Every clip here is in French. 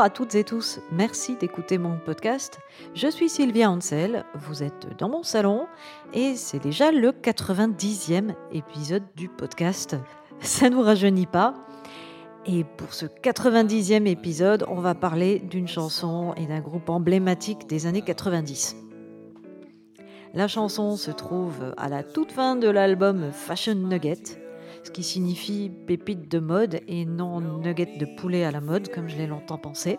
à toutes et tous, merci d'écouter mon podcast. Je suis Sylvia Ansel, vous êtes dans mon salon et c'est déjà le 90e épisode du podcast. Ça ne nous rajeunit pas. Et pour ce 90e épisode, on va parler d'une chanson et d'un groupe emblématique des années 90. La chanson se trouve à la toute fin de l'album Fashion Nugget, ce qui signifie pépite de mode et non nugget de poulet à la mode, comme je l'ai longtemps pensé.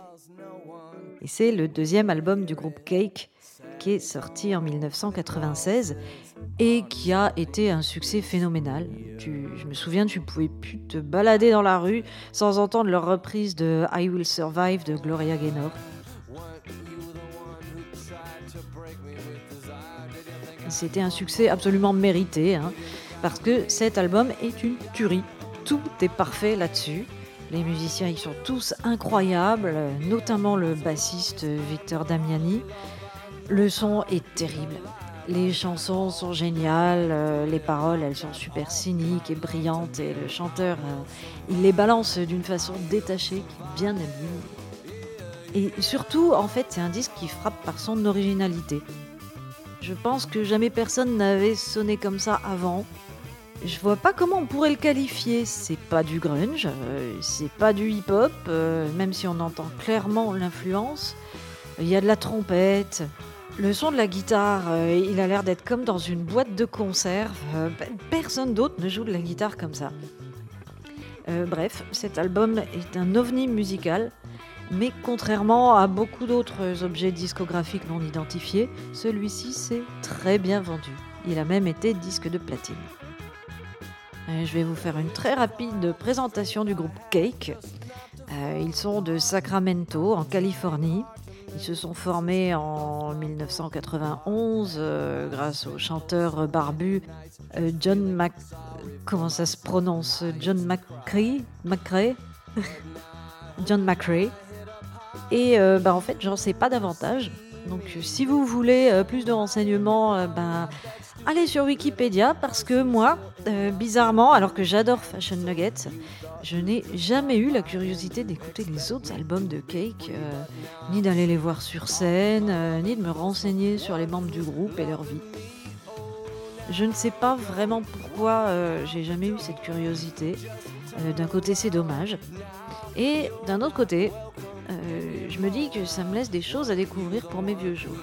Et c'est le deuxième album du groupe Cake, qui est sorti en 1996 et qui a été un succès phénoménal. je me souviens, tu pouvais plus te balader dans la rue sans entendre leur reprise de I Will Survive de Gloria Gaynor. C'était un succès absolument mérité. Hein parce que cet album est une tuerie. Tout est parfait là-dessus. Les musiciens, ils sont tous incroyables, notamment le bassiste Victor Damiani. Le son est terrible. Les chansons sont géniales, euh, les paroles, elles sont super cyniques et brillantes, et le chanteur, euh, il les balance d'une façon détachée, bien habile. Et surtout, en fait, c'est un disque qui frappe par son originalité. Je pense que jamais personne n'avait sonné comme ça avant. Je vois pas comment on pourrait le qualifier. C'est pas du grunge, euh, c'est pas du hip-hop, euh, même si on entend clairement l'influence. Il y a de la trompette. Le son de la guitare, euh, il a l'air d'être comme dans une boîte de conserve. personne d'autre ne joue de la guitare comme ça. bref, cet album est un ovni musical, mais contrairement à beaucoup d'autres objets discographiques non identifiés, celui-ci s'est très bien vendu. Il a même été disque de platine. Euh, je vais vous faire une très rapide présentation du groupe Cake. Euh, ils sont de Sacramento, en Californie. Ils se sont formés en 1991 euh, grâce au chanteur barbu John Mac... Comment ça se prononce John McCree McCrae John McCrae. Et bah, en fait, j'en sais pas davantage. Donc si vous voulez plus de renseignements, ben, allez sur Wikipédia parce que moi, euh, bizarrement, alors que j'adore Fashion Nuggets, je n'ai jamais eu la curiosité d'écouter les autres albums de Cake, euh, ni d'aller les voir sur scène, euh, ni de me renseigner sur les membres du groupe et leur vie. Je ne sais pas vraiment pourquoi j'ai jamais eu cette curiosité. d'un côté, c'est dommage. Et d'un autre côté, je me dis que ça me laisse des choses à découvrir pour mes vieux jours.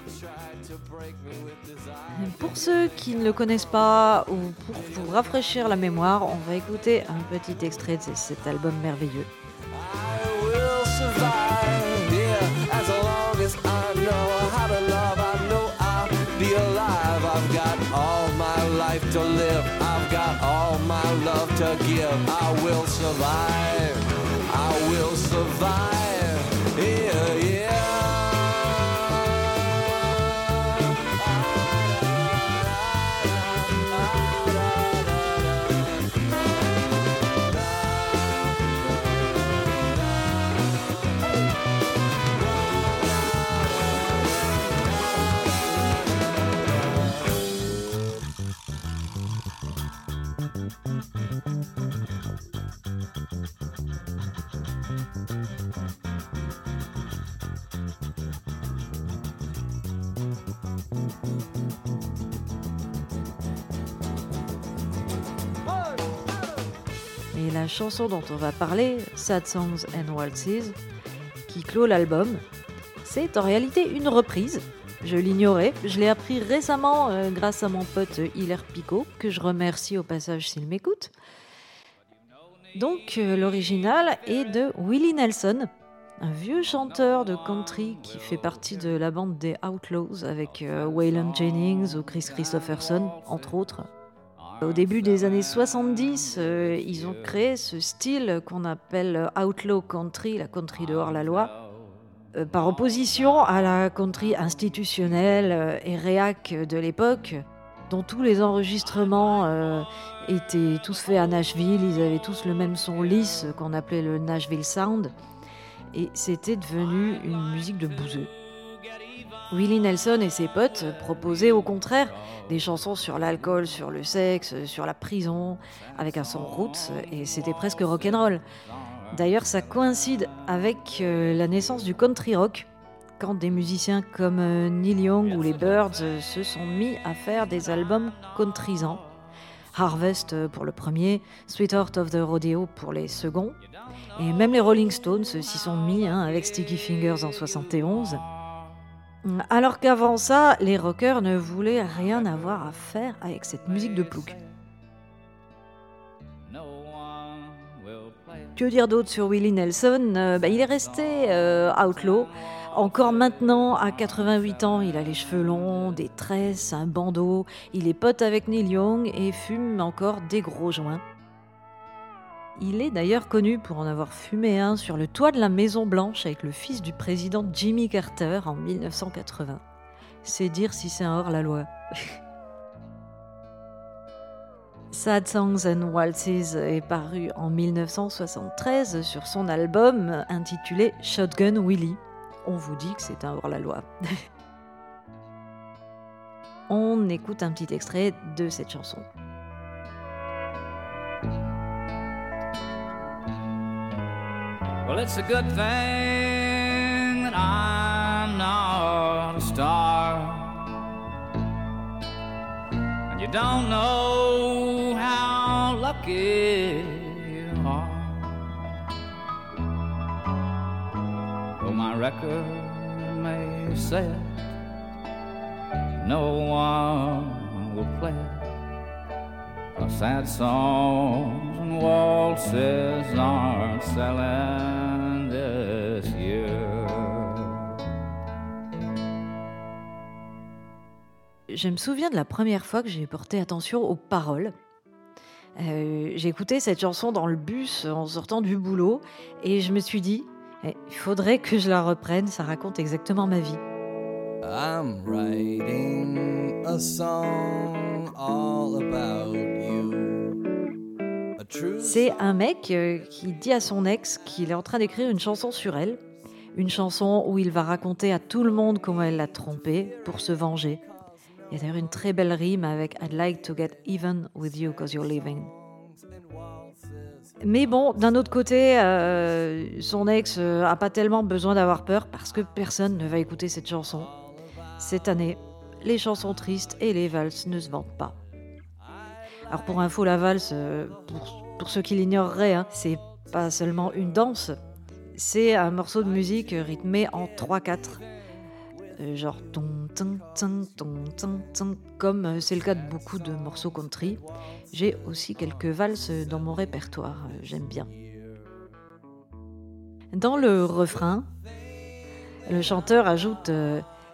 Pour ceux qui ne le connaissent pas ou pour vous rafraîchir la mémoire, on va écouter un petit extrait de cet album merveilleux. Et la chanson dont on va parler, Sad Songs and Waltzes, qui clôt l'album, c'est en réalité une reprise. Je l'ignorais, je l'ai appris récemment euh, grâce à mon pote Hilaire Picot, que je remercie au passage s'il m'écoute. Donc euh, l'original est de Willie Nelson, un vieux chanteur de country qui fait partie de la bande des Outlaws avec euh, Waylon Jennings ou Chris Christopherson, entre autres. Au début des années 70, euh, ils ont créé ce style qu'on appelle outlaw country, la country dehors la loi, par opposition à la country institutionnelle et réac de l'époque, dont tous les enregistrements étaient tous faits à Nashville, ils avaient tous le même son lisse qu'on appelait le Nashville Sound, et c'était devenu une musique de bouseux. Willie Nelson et ses potes proposaient au contraire des chansons sur l'alcool, sur le sexe, sur la prison, avec un son roots, et c'était presque rock'n'roll. D'ailleurs, ça coïncide avec euh, la naissance du country rock, quand des musiciens comme euh, Neil Young ou les Birds euh, se sont mis à faire des albums countrysants. Harvest pour le premier, Sweetheart of the Rodeo pour les seconds, et même les Rolling Stones s'y sont mis hein, avec Sticky Fingers en 71. Alors qu'avant ça, les rockers ne voulaient rien avoir à faire avec cette musique de plouc. Que dire d'autre sur Willie Nelson? Euh, bah, Il est resté euh, outlaw. Encore maintenant, à 88 ans, il a les cheveux longs, des tresses, un bandeau. Il est pote avec Neil Young et fume encore des gros joints. Il est d'ailleurs connu pour en avoir fumé un sur le toit de la Maison Blanche avec le fils du président Jimmy Carter en 1980. C'est dire si c'est hors-la-loi. Sad Songs and Waltzes est paru en 1973 sur son album intitulé Shotgun Willie. On vous dit que c'est un hors-la-loi. On écoute un petit extrait de cette chanson. Well, it's a good thing that I'm not a star. And you don't know how lucky je me souviens de la première fois que j'ai porté attention aux paroles. Euh, j'ai écouté cette chanson dans le bus en sortant du boulot et je me suis dit, il faudrait que je la reprenne, ça raconte exactement ma vie. I'm writing a song all about c'est un mec euh, qui dit à son ex qu'il est en train d'écrire une chanson sur elle. Une chanson où il va raconter à tout le monde comment elle l'a trompé pour se venger. Il y a d'ailleurs une très belle rime avec I'd like to get even with you because you're leaving. Mais bon, d'un autre côté, euh, son ex euh, a pas tellement besoin d'avoir peur parce que personne ne va écouter cette chanson. Cette année, les chansons tristes et les valses ne se vendent pas. Alors pour info, la valse, euh, pour, ceux qui l'ignoreraient, hein, c'est pas seulement une danse, c'est un morceau de musique rythmé en 3-4. Euh, genre ton ton ton ton ton ton comme c'est le cas de beaucoup de morceaux country. J'ai aussi quelques valses dans mon répertoire, j'aime bien. Dans le refrain, le chanteur ajoute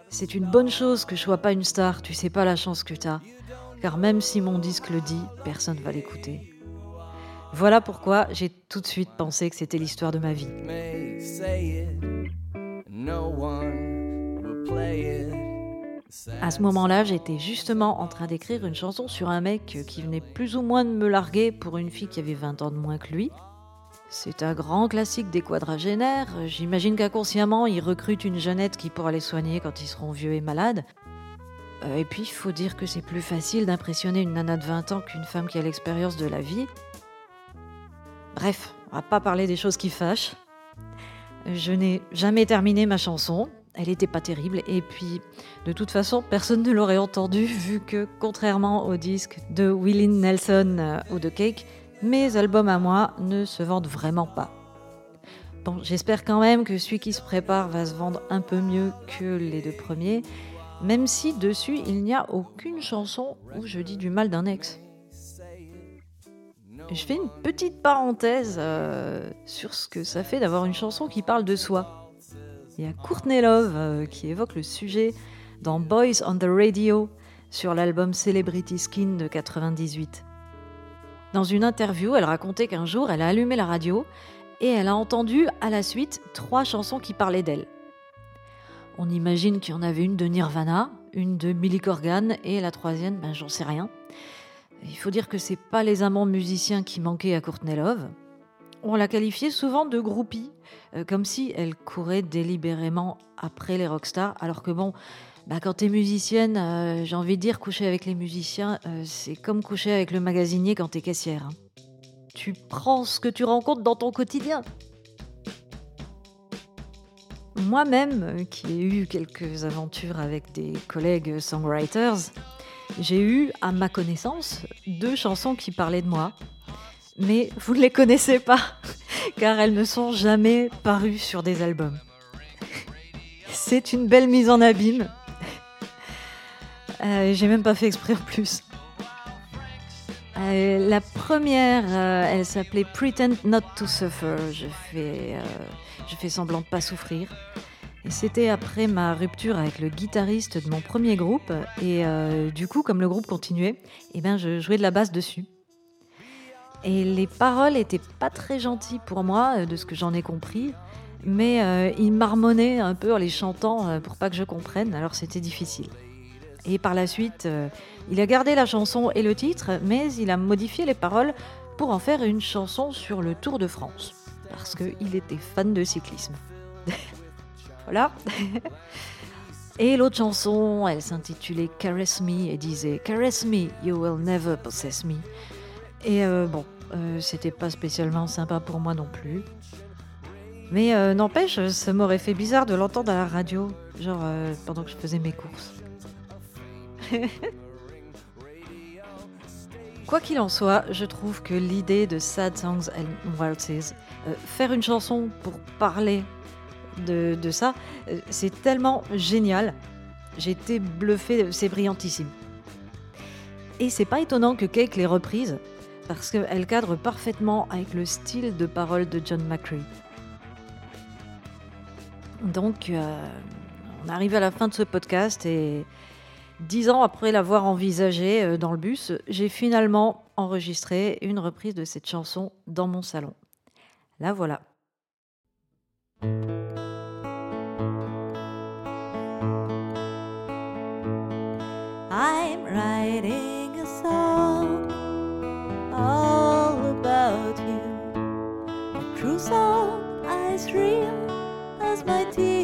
C'est une bonne chose que je sois pas une star, tu sais pas la chance que tu as car même si mon disque le dit, personne ne va l'écouter. Voilà pourquoi j'ai tout de suite pensé que c'était l'histoire de ma vie. À ce moment-là, j'étais justement en train d'écrire une chanson sur un mec qui venait plus ou moins de me larguer pour une fille qui avait 20 ans de moins que lui. C'est un grand classique des quadragénaires. J'imagine qu'inconsciemment, il recrute une jeunette qui pourra les soigner quand ils seront vieux et malades. Euh, et puis, il faut dire que c'est plus facile d'impressionner une nana de 20 ans qu'une femme qui a l'expérience de la vie. Bref, on va pas parler des choses qui fâchent. Je n'ai jamais terminé ma chanson. Elle n'était pas terrible. Et puis, de toute façon, personne ne l'aurait entendue, vu que, contrairement au disque de Willie Nelson euh, ou de Cake, mes albums à moi ne se vendent vraiment pas. Bon, j'espère quand même que celui qui se prépare va se vendre un peu mieux que les deux premiers même si dessus il n'y a aucune chanson où je dis du mal d'un ex. Je fais une petite parenthèse euh, sur ce que ça fait d'avoir une chanson qui parle de soi. Il y a Courtney Love euh, qui évoque le sujet dans Boys on the Radio sur l'album Celebrity Skin de 98. Dans une interview, elle racontait qu'un jour, elle a allumé la radio et elle a entendu à la suite trois chansons qui parlaient d'elle. On imagine qu'il y en avait une de Nirvana, une de Billy Corgan et la troisième, ben, j'en sais rien. Il faut dire que c'est pas les amants musiciens qui manquaient à Courtney Love. On la qualifiait souvent de groupie, euh, comme si elle courait délibérément après les rockstars, alors que bon, bah, quand t'es musicienne, euh, j'ai envie de dire coucher avec les musiciens, euh, c'est comme coucher avec le magasinier quand t'es caissière. Hein. Tu prends ce que tu rencontres dans ton quotidien. moi-même, qui ai eu quelques aventures avec des collègues songwriters, j'ai eu, à ma connaissance, deux chansons qui parlaient de moi. Mais vous ne les connaissez pas, car elles ne sont jamais parues sur des albums. C'est une belle mise en abîme. Euh, j'ai même pas fait exprès en plus. Euh, la première, euh, elle s'appelait Pretend Not to Suffer. Je fais, je fais semblant de pas souffrir. Et c'était après ma rupture avec le guitariste de mon premier groupe. Et du coup, comme le groupe continuait, eh ben, je jouais de la basse dessus. Et les paroles étaient pas très gentilles pour moi, de ce que j'en ai compris mais euh, il marmonnait un peu en les chantant euh, pour pas que je comprenne, alors c'était difficile. Et par la suite, euh, il a gardé la chanson et le titre, mais il a modifié les paroles pour en faire une chanson sur le Tour de France, parce qu'il était fan de cyclisme. voilà. et l'autre chanson, elle s'intitulait Caress Me et disait Caress me, you will never possess me. Et bon, c'était pas spécialement sympa pour moi non plus. Mais euh, n'empêche, ça m'aurait fait bizarre de l'entendre à la radio, genre euh, pendant que je faisais mes courses. Quoi qu'il en soit, je trouve que l'idée de Sad Songs and Waltzes, euh, faire une chanson pour parler de, ça, c'est tellement génial. J'ai été bluffé, c'est brillantissime. Et c'est pas étonnant que Cake l'ait reprise, parce qu'elle cadre parfaitement avec le style de parole de John McCree. Donc, euh, on arrive à la fin de ce podcast et dix ans après l'avoir envisagé euh, dans le bus, j'ai finalement enregistré une reprise de cette chanson dans mon salon. La voilà. I'm writing a song A true song, as real. my tears.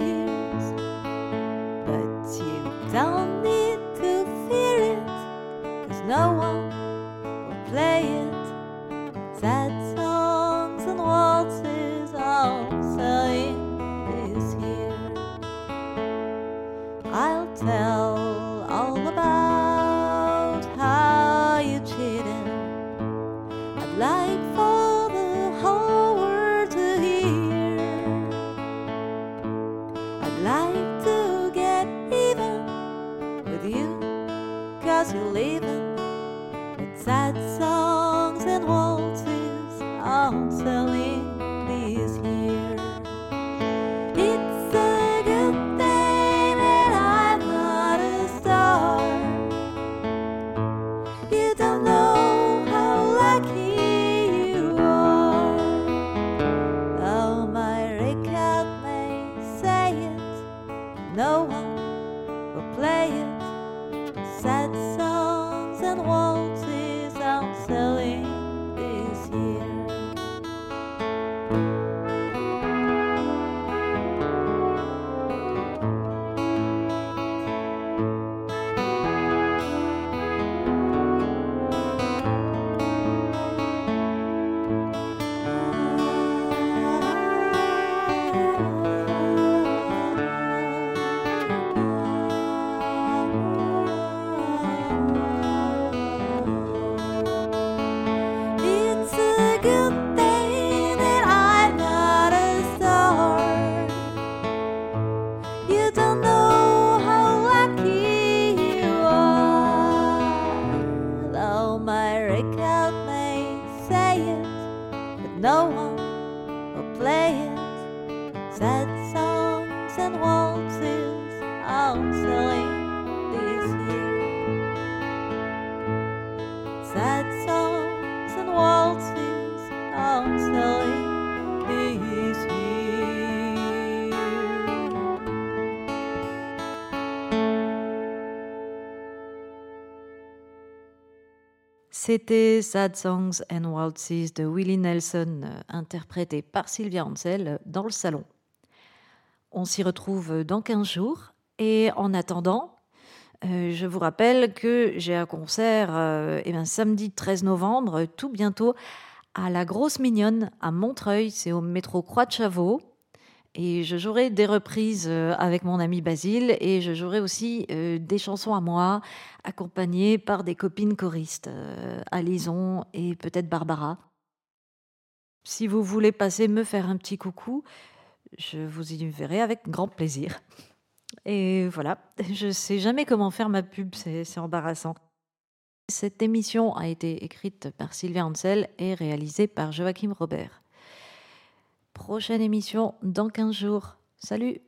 C'était Sad Songs and Waltzes de Willie Nelson, euh, interprété par Sylvia Ansel euh, dans le salon. On s'y retrouve dans 15 jours. Et en attendant, euh, je vous rappelle que j'ai un concert eh samedi 13 novembre, tout bientôt, à la Grosse Mignonne à Montreuil. C'est au métro Croix de Chavaux. Et je jouerai des reprises euh, avec mon ami Basile et je jouerai aussi euh, des chansons à moi, accompagnées par des copines choristes, euh, Alison et peut-être Barbara. Si vous voulez passer me faire un petit coucou, je vous y verrai avec grand plaisir. Et voilà, je sais jamais comment faire ma pub, c'est embarrassant. Cette émission a été écrite par Sylvia Ansel et réalisée par Joachim Robert. Prochaine émission dans 15 jours. Salut